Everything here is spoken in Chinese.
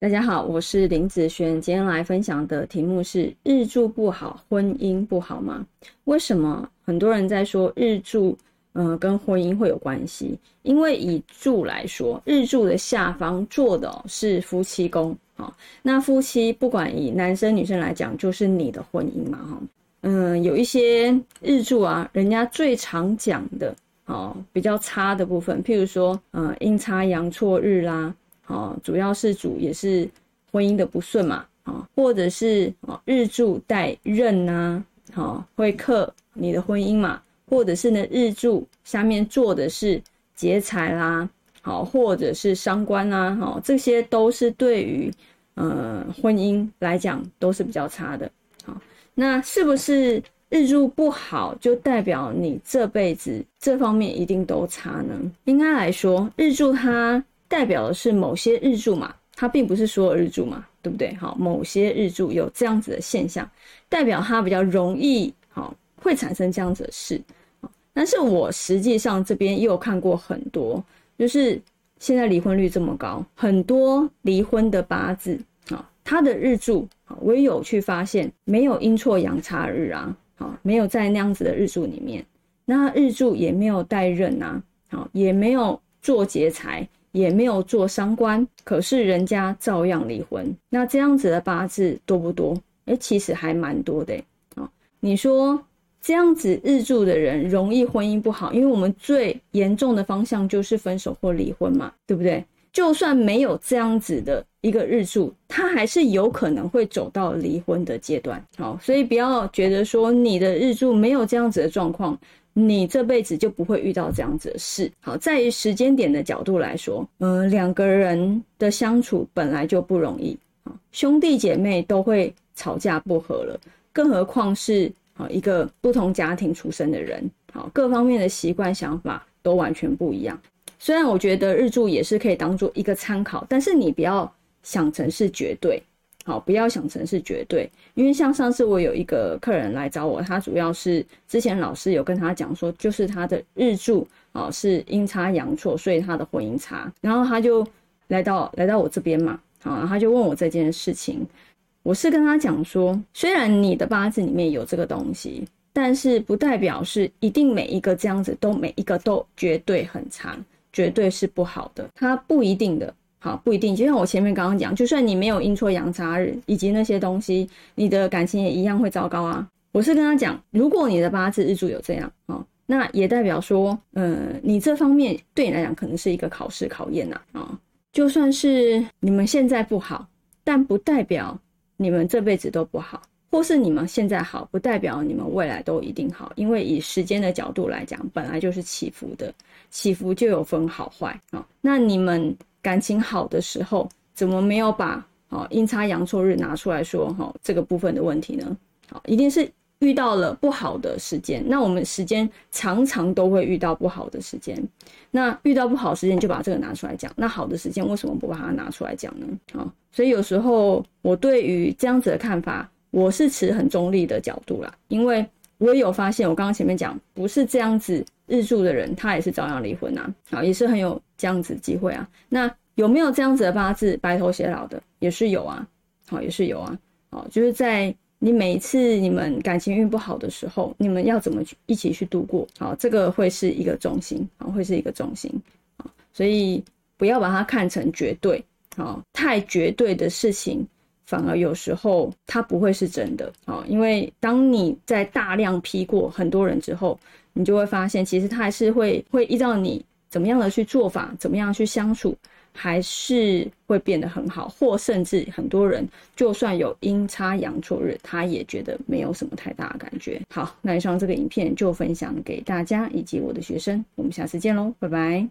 大家好，我是林子轩，今天来分享的题目是日柱不好，婚姻不好吗？为什么很多人在说日柱，呃，跟婚姻会有关系？因为以柱来说，日柱的下方坐的是夫妻宫，好，那夫妻不管以男生女生来讲，就是你的婚姻嘛，哈，嗯，有一些日柱啊，人家最常讲的，哦，比较差的部分，譬如说，呃，阴差阳错日啦。哦，主要是主也是婚姻的不顺嘛，啊，或者是哦日柱带刃呐，好会克你的婚姻嘛，或者是呢日柱下面做的是劫财啦，好或者是伤官啦，好这些都是对于呃婚姻来讲都是比较差的，好那是不是日柱不好就代表你这辈子这方面一定都差呢？应该来说日柱它。代表的是某些日柱嘛，它并不是所有日柱嘛，对不对？好，某些日柱有这样子的现象，代表它比较容易，好会产生这样子的事。但是我实际上这边也有看过很多，就是现在离婚率这么高，很多离婚的八字啊，他的日柱啊，我也有去发现没有阴错阳差日啊，好没有在那样子的日柱里面，那日柱也没有带刃啊，好也没有做劫财。也没有做伤官，可是人家照样离婚。那这样子的八字多不多？哎，其实还蛮多的。啊，你说这样子日柱的人容易婚姻不好，因为我们最严重的方向就是分手或离婚嘛，对不对？就算没有这样子的一个日柱，他还是有可能会走到离婚的阶段。好，所以不要觉得说你的日柱没有这样子的状况。你这辈子就不会遇到这样子的事。好，在于时间点的角度来说，嗯，两个人的相处本来就不容易啊，兄弟姐妹都会吵架不和了，更何况是啊一个不同家庭出身的人，好，各方面的习惯想法都完全不一样。虽然我觉得日柱也是可以当做一个参考，但是你不要想成是绝对。好，不要想成是绝对，因为像上次我有一个客人来找我，他主要是之前老师有跟他讲说，就是他的日柱啊是阴差阳错，所以他的婚姻差，然后他就来到来到我这边嘛，好，他就问我这件事情，我是跟他讲说，虽然你的八字里面有这个东西，但是不代表是一定每一个这样子都每一个都绝对很差，绝对是不好的，它不一定的。好，不一定。就像我前面刚刚讲，就算你没有阴错阳差日以及那些东西，你的感情也一样会糟糕啊。我是跟他讲，如果你的八字日主有这样啊，那也代表说，呃，你这方面对你来讲可能是一个考试考验呐啊。就算是你们现在不好，但不代表你们这辈子都不好，或是你们现在好，不代表你们未来都一定好。因为以时间的角度来讲，本来就是起伏的，起伏就有分好坏啊。那你们。感情好的时候，怎么没有把好阴差阳错日拿出来说哈这个部分的问题呢？好，一定是遇到了不好的时间。那我们时间常常都会遇到不好的时间，那遇到不好时间就把这个拿出来讲。那好的时间为什么不把它拿出来讲呢？好，所以有时候我对于这样子的看法，我是持很中立的角度啦，因为我也有发现，我刚刚前面讲不是这样子。日柱的人，他也是照样离婚呐，好，也是很有这样子机会啊。那有没有这样子的八字白头偕老的，也是有啊，好，也是有啊，好，就是在你每一次你们感情运不好的时候，你们要怎么去一起去度过？好，这个会是一个重心，好，会是一个重心，好，所以不要把它看成绝对，好，太绝对的事情，反而有时候它不会是真的，好，因为当你在大量批过很多人之后。你就会发现，其实他还是会会依照你怎么样的去做法，怎么样去相处，还是会变得很好，或甚至很多人就算有阴差阳错日，他也觉得没有什么太大的感觉。好，那以上这个影片就分享给大家以及我的学生，我们下次见喽，拜拜。